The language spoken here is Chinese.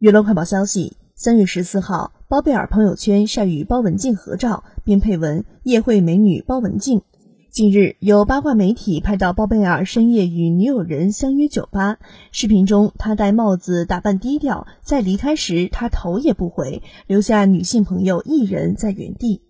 娱乐快报消息三月十四号包贝尔朋友圈晒与包文婧合照并配文夜会美女包文婧近日有八卦媒体拍到包贝尔深夜与女友人相约酒吧。视频中他戴帽子打扮低调在离开时他头也不回。留下女性朋友一人在原地。